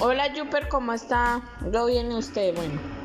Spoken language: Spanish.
Hola Juper, ¿cómo está? ¿Lo viene usted? Bueno.